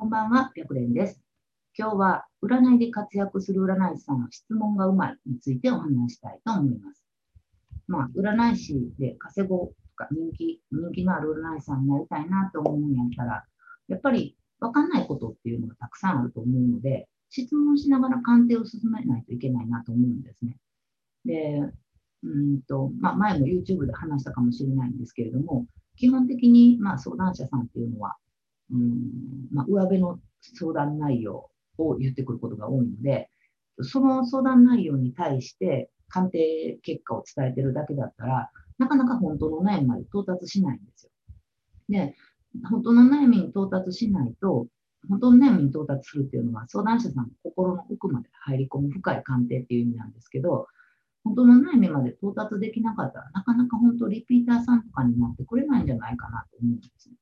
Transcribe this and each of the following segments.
こんばんは、白蓮です。今日は占いで活躍する占い師さんの質問がうまいについてお話したいと思います。まあ、占い師で稼ごうとか人気、人気のある占い師さんになりたいなと思うんやったら、やっぱり分かんないことっていうのがたくさんあると思うので、質問しながら鑑定を進めないといけないなと思うんですね。で、うんとまあ、前も YouTube で話したかもしれないんですけれども、基本的にまあ相談者さんっていうのは、うんまあ、上辺の相談内容を言ってくることが多いので、その相談内容に対して鑑定結果を伝えてるだけだったら、なかなか本当の悩みまで到達しないんですよ。で、本当の悩みに到達しないと、本当の悩みに到達するっていうのは、相談者さんの心の奥まで入り込む深い鑑定っていう意味なんですけど、本当の悩みまで到達できなかったら、なかなか本当リピーターさんとかになってくれないんじゃないかなと思うんですね。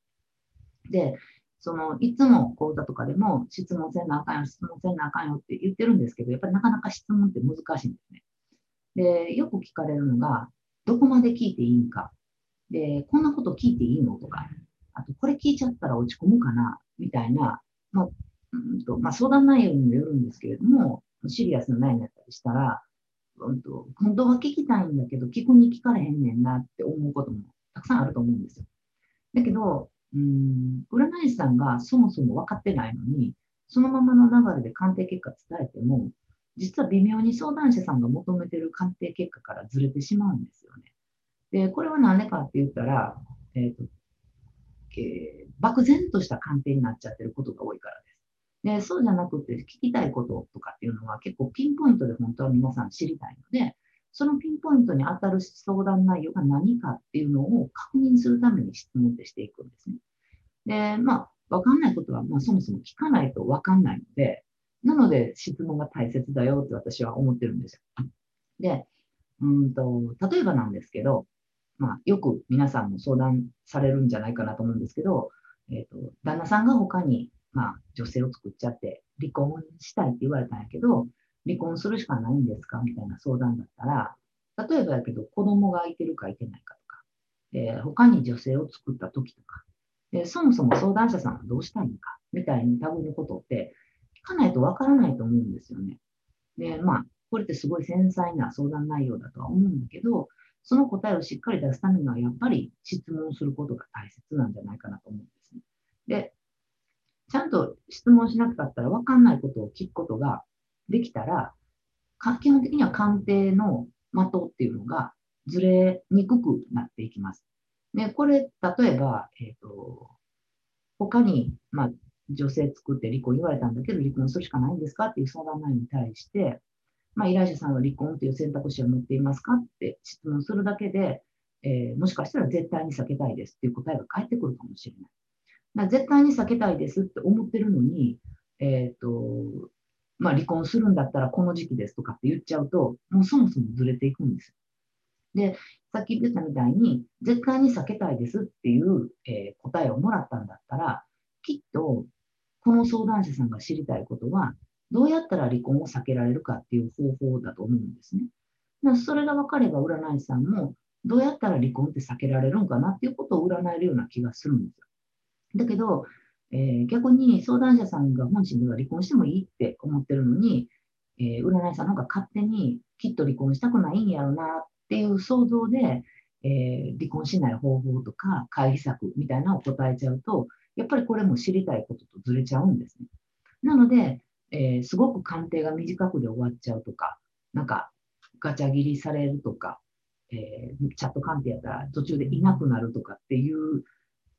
で、そのいつも講座とかでも質問せなあかんよ、質問せなあかんよって言ってるんですけど、やっぱりなかなか質問って難しいんですね。で、よく聞かれるのが、どこまで聞いていいんか。で、こんなこと聞いていいのとか、あと、これ聞いちゃったら落ち込むかなみたいな、まあうんとまあ、相談内容にもよるんですけれども、シリアスな悩みだったりしたら、うんと、本当は聞きたいんだけど、聞くに聞かれへんねんなって思うこともたくさんあると思うんですよ。だけど、うん占い師さんがそもそも分かってないのに、そのままの流れで鑑定結果伝えても、実は微妙に相談者さんが求めてる鑑定結果からずれてしまうんですよね。で、これは何でかって言ったら、えーとえー、漠然とした鑑定になっちゃってることが多いからです。で、そうじゃなくて聞きたいこととかっていうのは結構ピンポイントで本当は皆さん知りたいので、そのピンポイントに当たる相談内容が何かっていうのを確認するために質問ってしていくんですね。で、まあ、わかんないことは、まあ、そもそも聞かないとわかんないので、なので質問が大切だよって私は思ってるんですよ。で、うんと、例えばなんですけど、まあ、よく皆さんも相談されるんじゃないかなと思うんですけど、えっ、ー、と、旦那さんが他に、まあ、女性を作っちゃって、離婚したいって言われたんやけど、離婚するしかないんですかみたいな相談だったら、例えばやけど、子供がいてるかいてないかとか、えー、他に女性を作った時とか、で、そもそも相談者さんはどうしたいのか、みたいに類のことって、聞かないとわからないと思うんですよね。で、まあ、これってすごい繊細な相談内容だとは思うんだけど、その答えをしっかり出すためには、やっぱり質問することが大切なんじゃないかなと思うんですね。で、ちゃんと質問しなかったら分かんないことを聞くことができたら、基本的には鑑定の的っていうのがずれにくくなっていきます。で、これ、例えば、えっ、ー、と、他に、まあ、女性作って離婚言われたんだけど、離婚するしかないんですかっていう相談内容に対して、まあ、依頼者さんは離婚という選択肢を持っていますかって質問するだけで、えー、もしかしたら絶対に避けたいですっていう答えが返ってくるかもしれない。絶対に避けたいですって思ってるのに、えっ、ー、と、まあ、離婚するんだったらこの時期ですとかって言っちゃうと、もうそもそもずれていくんですで、さっき言ってたみたいに、絶対に避けたいですっていう、えー、答えをもらったんだったら、きっと、この相談者さんが知りたいことは、どうやったら離婚を避けられるかっていう方法だと思うんですね。それが分かれば占い師さんも、どうやったら離婚って避けられるんかなっていうことを占えるような気がするんですよ。だけど、えー、逆に相談者さんが本心では離婚してもいいって思ってるのに、えー、占い師さんなんか勝手にきっと離婚したくないんやろなっっていう想像で、えー、離婚しない方法とか回避策みたいなのを答えちゃうと、やっぱりこれも知りたいこととずれちゃうんですね。なので、えー、すごく鑑定が短くで終わっちゃうとか、なんかガチャ切りされるとか、えー、チャット鑑定やったら途中でいなくなるとかっていう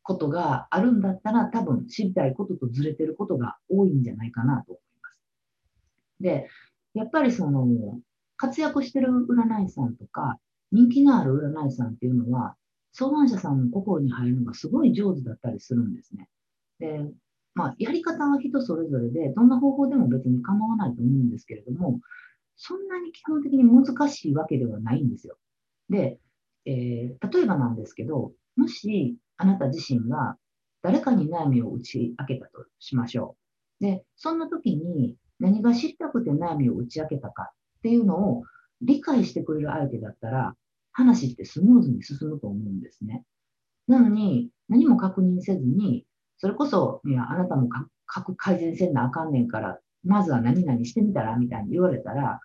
ことがあるんだったら、多分知りたいこととずれてることが多いんじゃないかなと思います。で、やっぱりその、活躍してる占い師さんとか、人気のある占い師さんっていうのは、相談者さんの心に入るのがすごい上手だったりするんですね。で、まあ、やり方は人それぞれで、どんな方法でも別に構わないと思うんですけれども、そんなに基本的に難しいわけではないんですよ。で、えー、例えばなんですけど、もしあなた自身が誰かに悩みを打ち明けたとしましょう。で、そんな時に何が知りたくて悩みを打ち明けたかっていうのを理解してくれる相手だったら、話ってスムーズに進むと思うんですね。なのに、何も確認せずに、それこそ、いや、あなたも各改善せんなあかんねんから、まずは何々してみたらみたいに言われたら、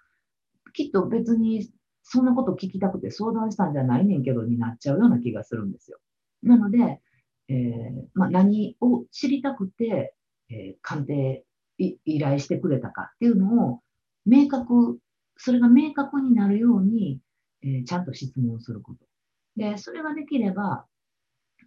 きっと別にそんなこと聞きたくて相談したんじゃないねんけどになっちゃうような気がするんですよ。なので、えー、まあ、何を知りたくて、えー、鑑定依頼してくれたかっていうのを明確、それが明確になるように、えー、ちゃんと質問すること。で、それができれば、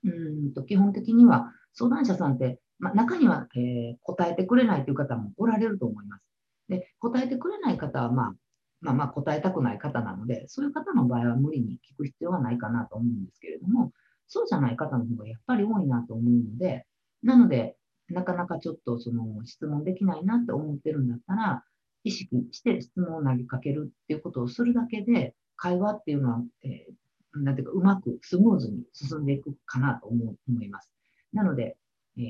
うんと基本的には相談者さんって、ま、中には、えー、答えてくれないという方もおられると思います。で、答えてくれない方は、まあ、まあ、まあ答えたくない方なので、そういう方の場合は無理に聞く必要はないかなと思うんですけれども、そうじゃない方の方がやっぱり多いなと思うので、なので、なかなかちょっとその質問できないなって思ってるんだったら、意識して質問を投げかけるっていうことをするだけで、会話っていうのは、えー、なんていうか、うまくスムーズに進んでいくかなと思思います。なので、えー、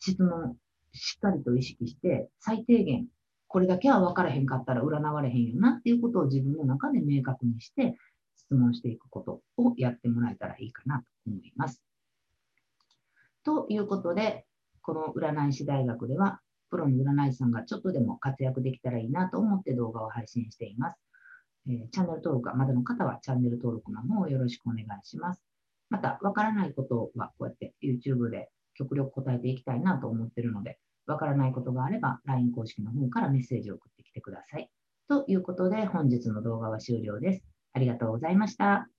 質問しっかりと意識して、最低限、これだけは分からへんかったら占われへんよなっていうことを自分の中で明確にして、質問していくことをやってもらえたらいいかなと思います。ということで、この占い師大学では、プロの占い師さんがちょっとでも活躍できたらいいなと思って動画を配信しています。えー、チャンネル登録がまだの方はチャンネル登録の方をよろしくお願いします。また、わからないことはこうやって YouTube で極力答えていきたいなと思っているので、わからないことがあれば LINE 公式の方からメッセージを送ってきてください。ということで本日の動画は終了です。ありがとうございました。